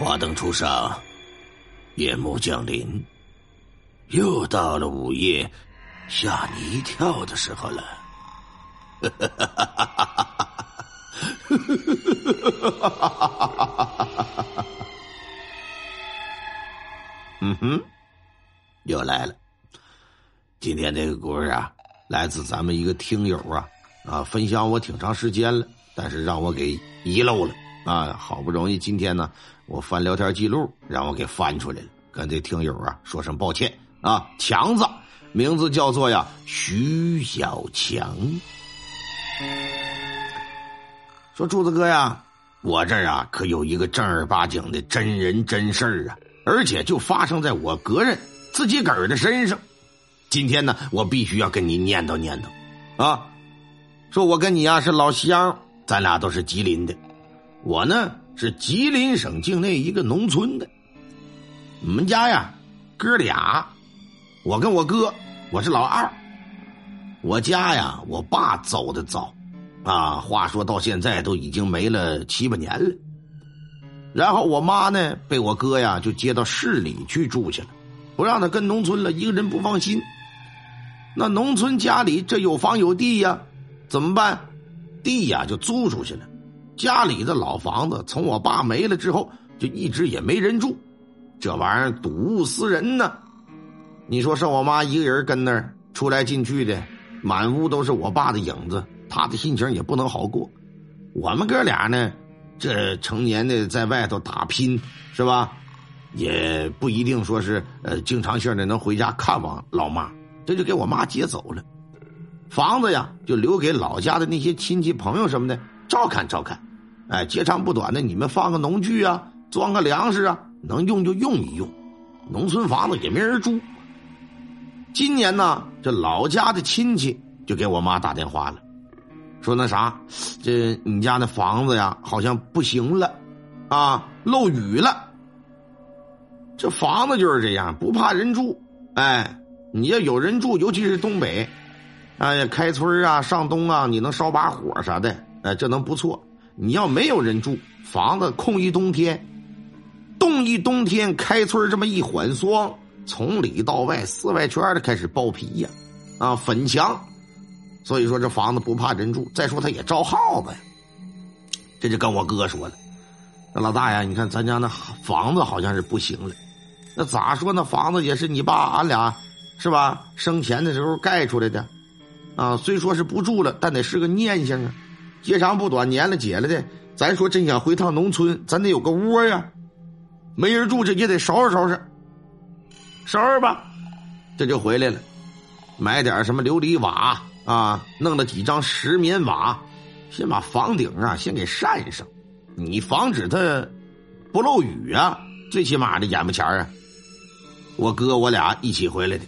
花灯初上，夜幕降临，又到了午夜吓你一跳的时候了。嗯哼，又来了。今天这个故事啊，来自咱们一个听友啊啊，分享我挺长时间了，但是让我给遗漏了。啊，好不容易今天呢，我翻聊天记录，让我给翻出来了，跟这听友啊说声抱歉啊。强子，名字叫做呀徐小强，说柱子哥呀，我这儿啊可有一个正儿八经的真人真事儿啊，而且就发生在我个人自己个儿的身上。今天呢，我必须要跟你念叨念叨啊，说我跟你呀是老乡，咱俩都是吉林的。我呢是吉林省境内一个农村的，我们家呀哥俩，我跟我哥，我是老二。我家呀，我爸走的早，啊，话说到现在都已经没了七八年了。然后我妈呢，被我哥呀就接到市里去住去了，不让他跟农村了，一个人不放心。那农村家里这有房有地呀，怎么办？地呀就租出去了。家里的老房子从我爸没了之后，就一直也没人住，这玩意儿睹物思人呢。你说剩我妈一个人跟那儿出来进去的，满屋都是我爸的影子，他的心情也不能好过。我们哥俩呢，这成年的在外头打拼是吧？也不一定说是呃经常性的能回家看望老妈，这就给我妈接走了。房子呀，就留给老家的那些亲戚朋友什么的照看照看。哎，截长不短的，你们放个农具啊，装个粮食啊，能用就用一用。农村房子也没人住。今年呢，这老家的亲戚就给我妈打电话了，说那啥，这你家那房子呀，好像不行了，啊，漏雨了。这房子就是这样，不怕人住。哎，你要有人住，尤其是东北，哎呀，开春啊，上冬啊，你能烧把火啥的，哎，这能不错。你要没有人住，房子空一冬天，冻一冬天，开春这么一缓霜，从里到外四外圈的开始爆皮呀，啊，粉墙，所以说这房子不怕人住。再说他也招耗子呀，这就跟我哥说了，那老大呀，你看咱家那房子好像是不行了，那咋说那房子也是你爸俺俩是吧？生前的时候盖出来的，啊，虽说是不住了，但得是个念想啊。接长不短，年了结了的，咱说真想回趟农村，咱得有个窝呀，没人住这也得收拾收拾，收拾吧，这就回来了，买点什么琉璃瓦啊，弄了几张石棉瓦，先把房顶啊先给扇上，你防止它不漏雨啊，最起码的眼巴前啊，我哥我俩一起回来的，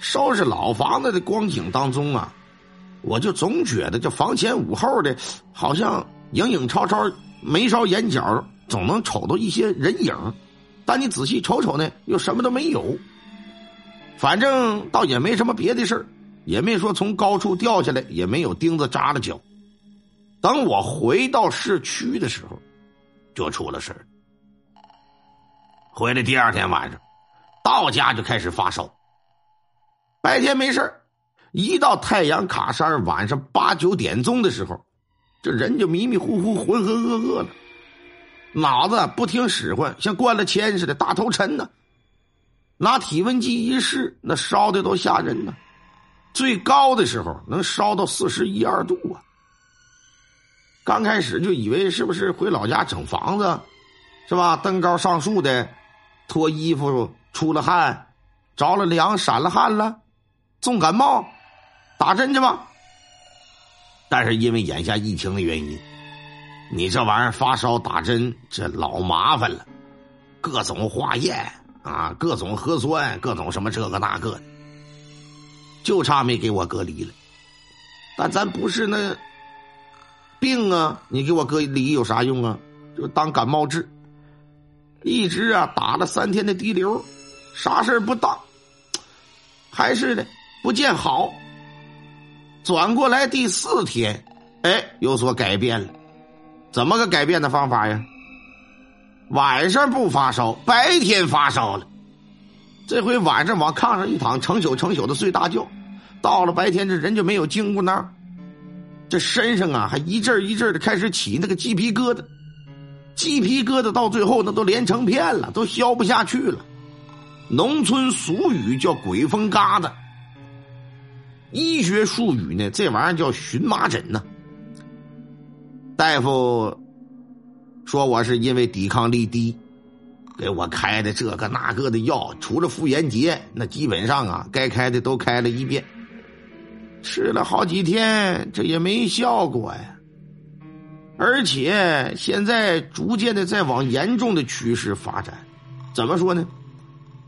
收拾老房子的光景当中啊。我就总觉得这房前屋后的，好像影影绰绰，眉梢眼角总能瞅到一些人影，但你仔细瞅瞅呢，又什么都没有。反正倒也没什么别的事也没说从高处掉下来，也没有钉子扎了脚。等我回到市区的时候，就出了事回来第二天晚上，到家就开始发烧，白天没事一到太阳卡山，晚上八九点钟的时候，这人就迷迷糊糊、浑浑噩噩了，脑子不听使唤，像灌了铅似的，大头沉呢。拿体温计一试，那烧的都吓人呢，最高的时候能烧到四十一二度啊。刚开始就以为是不是回老家整房子，是吧？登高上树的，脱衣服出了汗，着了凉，闪了汗了，重感冒。打针去吧，但是因为眼下疫情的原因，你这玩意儿发烧打针这老麻烦了，各种化验啊，各种核酸，各种什么这个那个的，就差没给我隔离了。但咱不是那病啊，你给我隔离有啥用啊？就当感冒治，一直啊打了三天的滴流，啥事不当，还是的不见好。转过来第四天，哎，有所改变了。怎么个改变的方法呀？晚上不发烧，白天发烧了。这回晚上往炕上一躺，成宿成宿的睡大觉。到了白天，这人就没有精骨闹，这身上啊还一阵一阵的开始起那个鸡皮疙瘩，鸡皮疙瘩到最后那都连成片了，都消不下去了。农村俗语叫“鬼风疙瘩”，医学术语呢，这玩意儿叫荨麻疹呢。大夫说我是因为抵抗力低，给我开的这个那个的药，除了妇炎洁，那基本上啊该开的都开了一遍。吃了好几天，这也没效果呀。而且现在逐渐的在往严重的趋势发展。怎么说呢？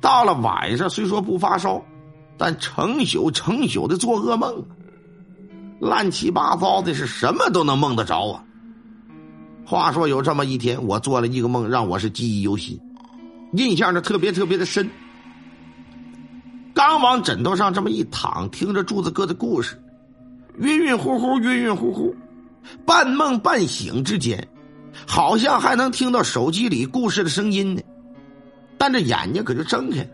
到了晚上，虽说不发烧，但成宿成宿的做噩梦，乱七八糟的，是什么都能梦得着啊。话说有这么一天，我做了一个梦，让我是记忆犹新，印象的特别特别的深。刚往枕头上这么一躺，听着柱子哥的故事，晕晕乎乎，晕晕乎乎，半梦半醒之间，好像还能听到手机里故事的声音呢。但这眼睛可就睁开了，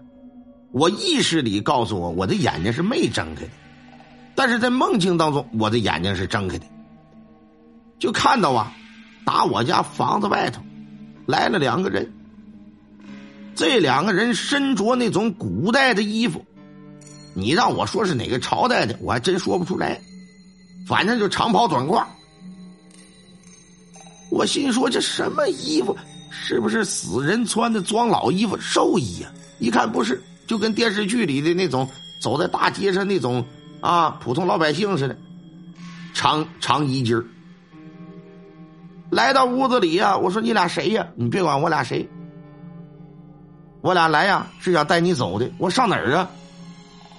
我意识里告诉我，我的眼睛是没睁开的，但是在梦境当中，我的眼睛是睁开的，就看到啊，打我家房子外头来了两个人。这两个人身着那种古代的衣服，你让我说是哪个朝代的，我还真说不出来。反正就长袍短褂。我心说这什么衣服？是不是死人穿的装老衣服、寿衣呀？一看不是，就跟电视剧里的那种走在大街上那种啊普通老百姓似的，长长衣襟来到屋子里呀，我说你俩谁呀？你别管我俩谁。我俩来呀，是想带你走的。我上哪儿啊？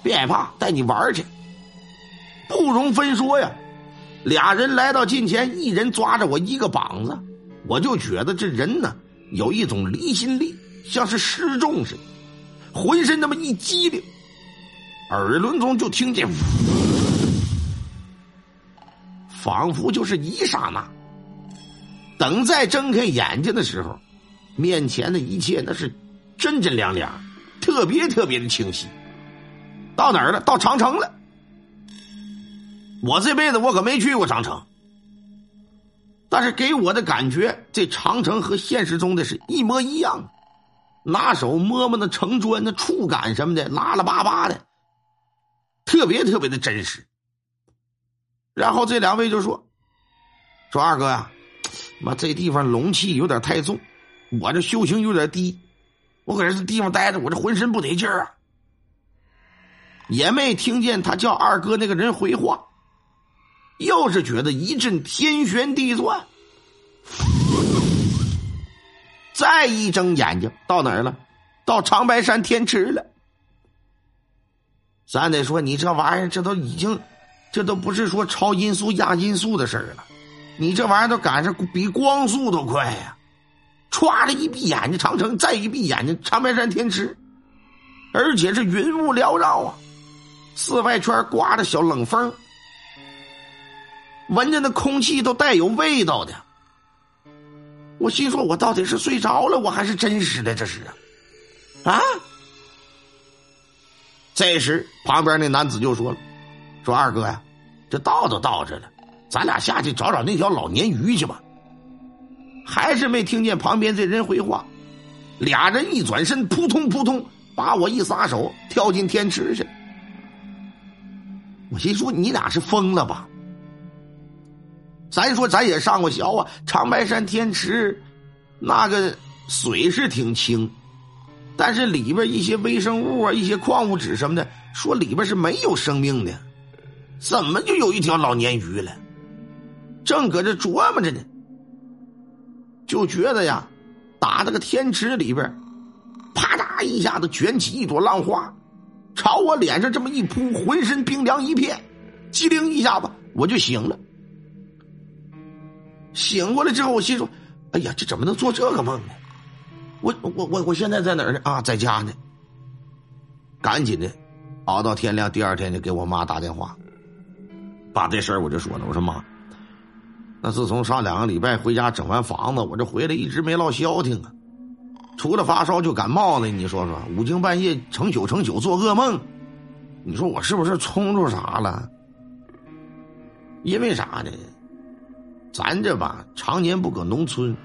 别害怕，带你玩去。不容分说呀。俩人来到近前，一人抓着我一个膀子，我就觉得这人呢有一种离心力，像是失重似的，浑身那么一激灵，耳轮中就听见，仿佛就是一刹那。等再睁开眼睛的时候，面前的一切那是。真真亮亮，特别特别的清晰。到哪儿了？到长城了。我这辈子我可没去过长城，但是给我的感觉，这长城和现实中的是一模一样。拿手摸摸那城砖，那触感什么的，拉拉巴巴的，特别特别的真实。然后这两位就说：“说二哥呀，妈这地方龙气有点太重，我这修行有点低。”我搁这地方待着，我这浑身不得劲儿啊！也没听见他叫二哥那个人回话，又是觉得一阵天旋地转。再一睁眼睛，到哪儿了？到长白山天池了。咱得说，你这玩意儿，这都已经，这都不是说超音速压音速的事儿了，你这玩意儿都赶上比光速都快呀！歘的一闭眼睛，长城；再一闭眼睛，长白山天池，而且是云雾缭绕啊，四外圈刮着小冷风，闻着那空气都带有味道的。我心说，我到底是睡着了，我还是真实的？这是啊！啊！这时，旁边那男子就说了：“说二哥呀，这到都到这了，咱俩下去找找那条老鲶鱼去吧。”还是没听见旁边这人回话，俩人一转身，扑通扑通，把我一撒手，跳进天池去。我心说你俩是疯了吧？咱说咱也上过学啊，长白山天池那个水是挺清，但是里边一些微生物啊、一些矿物质什么的，说里边是没有生命的，怎么就有一条老鲶鱼了？正搁这琢磨着呢。就觉得呀，打那个天池里边，啪嗒一下子卷起一朵浪花，朝我脸上这么一扑，浑身冰凉一片，机灵一下子我就醒了。醒过来之后，我心说：“哎呀，这怎么能做这个梦呢？我我我我现在在哪儿呢？啊，在家呢。赶紧的，熬到天亮，第二天就给我妈打电话，把这事儿我就说了，我说妈。”那自从上两个礼拜回家整完房子，我这回来一直没落消停啊。除了发烧就感冒了。你说说，五更半夜成宿成宿做噩梦，你说我是不是冲着啥了？因为啥呢？咱这吧，常年不搁农村，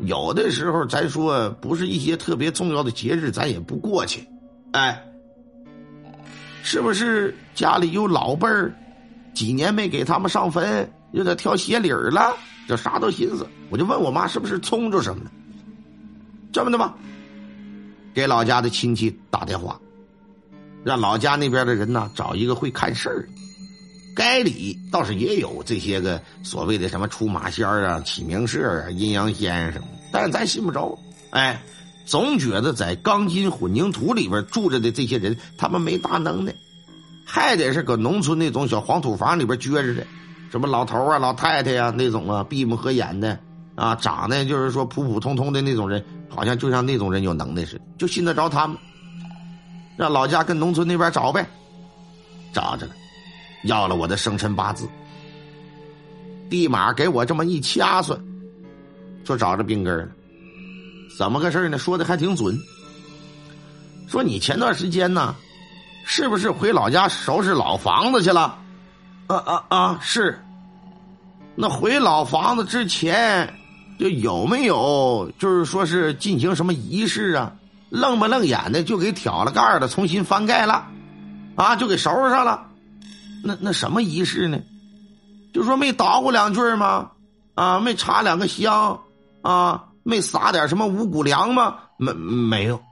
有的时候咱说不是一些特别重要的节日，咱也不过去。哎，是不是家里有老辈儿，几年没给他们上坟，有点挑鞋理儿了？就啥都寻思，我就问我妈是不是冲着什么了？这么的吧，给老家的亲戚打电话，让老家那边的人呢找一个会看事儿。该里倒是也有这些个所谓的什么出马仙啊、启明社啊、阴阳仙什么，但是咱信不着。哎，总觉得在钢筋混凝土里边住着的这些人，他们没大能耐，还得是搁农村那种小黄土房里边撅着的，什么老头啊、老太太呀那种啊，闭目合眼的啊，长得就是说普普通通的那种人，好像就像那种人有能耐似的，就信得着他们。让老家跟农村那边找呗，找着了。要了我的生辰八字，立马给我这么一掐算，就找着病根了。怎么个事呢？说的还挺准。说你前段时间呢，是不是回老家收拾老房子去了？啊啊啊！是。那回老房子之前，就有没有就是说是进行什么仪式啊？愣不愣眼的就给挑了盖了，重新翻盖了，啊，就给收拾上了。那那什么仪式呢？就说没捣鼓两句吗？啊，没插两个香啊，没撒点什么五谷粮吗？没没有。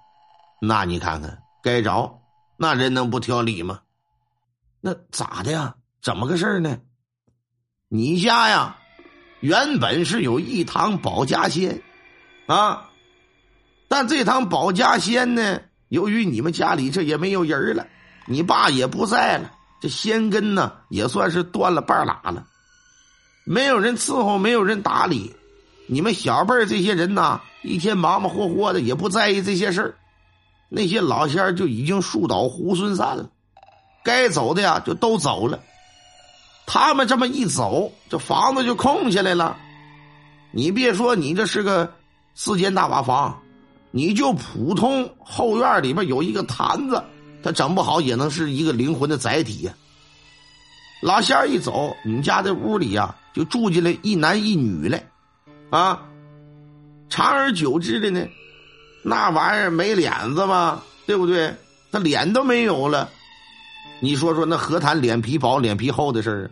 那你看看，该着那人能不挑理吗？那咋的呀？怎么个事呢？你家呀，原本是有一堂保家仙啊，但这堂保家仙呢，由于你们家里这也没有人了，你爸也不在了。这仙根呢，也算是断了半拉了，没有人伺候，没有人打理，你们小辈这些人呐，一天忙忙活活的，也不在意这些事儿。那些老仙儿就已经树倒猢狲散了，该走的呀就都走了。他们这么一走，这房子就空下来了。你别说，你这是个四间大瓦房，你就普通后院里边有一个坛子。他整不好也能是一个灵魂的载体呀。老仙儿一走，你们家这屋里呀就住进来一男一女来，啊，长而久之的呢，那玩意儿没脸子嘛？对不对？他脸都没有了，你说说那何谈脸皮薄脸皮厚的事儿？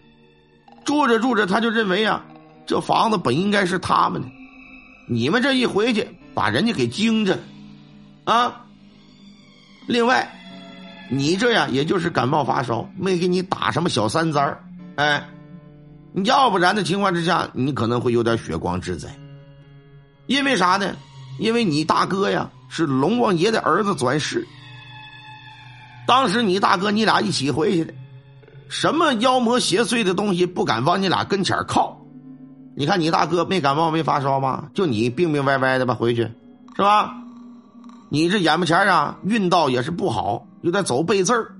住着住着，他就认为啊，这房子本应该是他们的，你们这一回去把人家给惊着，啊，另外。你这样也就是感冒发烧，没给你打什么小三灾儿，哎，要不然的情况之下，你可能会有点血光之灾。因为啥呢？因为你大哥呀是龙王爷的儿子转世，当时你大哥你俩一起回去的，什么妖魔邪祟的东西不敢往你俩跟前靠。你看你大哥没感冒没发烧吗？就你病病歪歪的吧回去，是吧？你这眼巴前啊运道也是不好。有点走背字儿，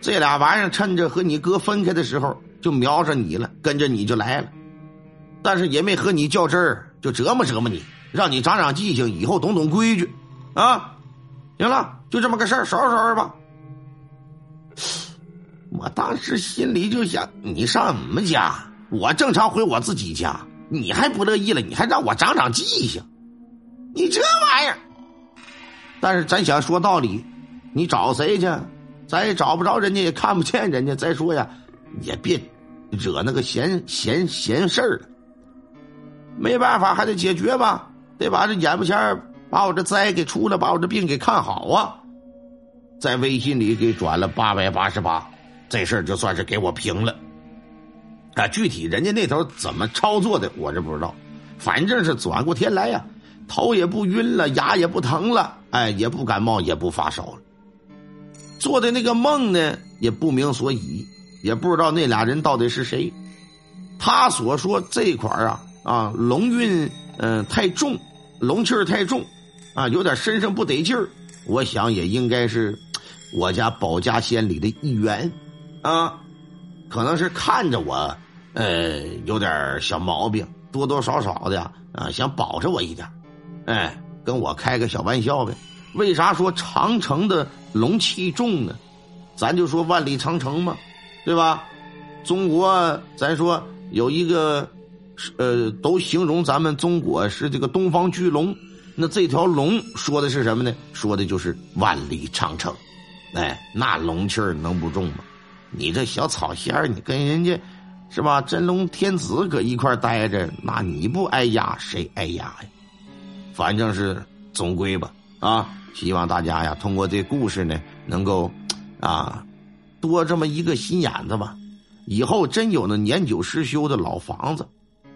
这俩玩意儿趁着和你哥分开的时候就瞄着你了，跟着你就来了，但是也没和你较真儿，就折磨折磨你，让你长长记性，以后懂懂规矩，啊，行了，就这么个事儿，收拾收拾吧。我当时心里就想，你上我们家，我正常回我自己家，你还不乐意了，你还让我长长记性，你这玩意儿。但是咱想说道理。你找谁去？咱也找不着人家，也看不见人家。再说呀，也别惹那个闲闲闲事儿了。没办法，还得解决吧，得把这眼巴前把我这灾给出了，把我这病给看好啊。在微信里给转了八百八十八，这事儿就算是给我平了。啊，具体人家那头怎么操作的，我这不知道。反正是转过天来呀，头也不晕了，牙也不疼了，哎，也不感冒，也不发烧了。做的那个梦呢，也不明所以，也不知道那俩人到底是谁。他所说这块啊啊，龙运嗯太重，龙气太重，啊，有点身上不得劲儿。我想也应该是我家保家仙里的一员啊，可能是看着我呃有点小毛病，多多少少的啊想保着我一点，哎。跟我开个小玩笑呗。为啥说长城的龙气重呢？咱就说万里长城嘛，对吧？中国咱说有一个，呃，都形容咱们中国是这个东方巨龙。那这条龙说的是什么呢？说的就是万里长城。哎，那龙气儿能不重吗？你这小草仙儿，你跟人家是吧？真龙天子搁一块待着，那你不挨压谁挨压呀？反正是总归吧，啊，希望大家呀，通过这故事呢，能够啊多这么一个心眼子吧。以后真有那年久失修的老房子，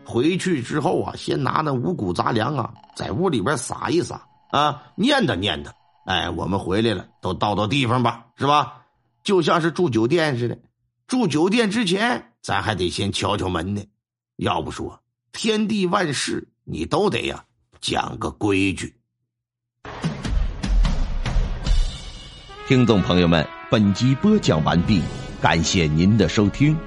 回去之后啊，先拿那五谷杂粮啊，在屋里边撒一撒啊，念叨念叨。哎，我们回来了，都到到地方吧，是吧？就像是住酒店似的，住酒店之前，咱还得先敲敲门呢。要不说天地万事，你都得呀讲个规矩。听众朋友们，本集播讲完毕，感谢您的收听。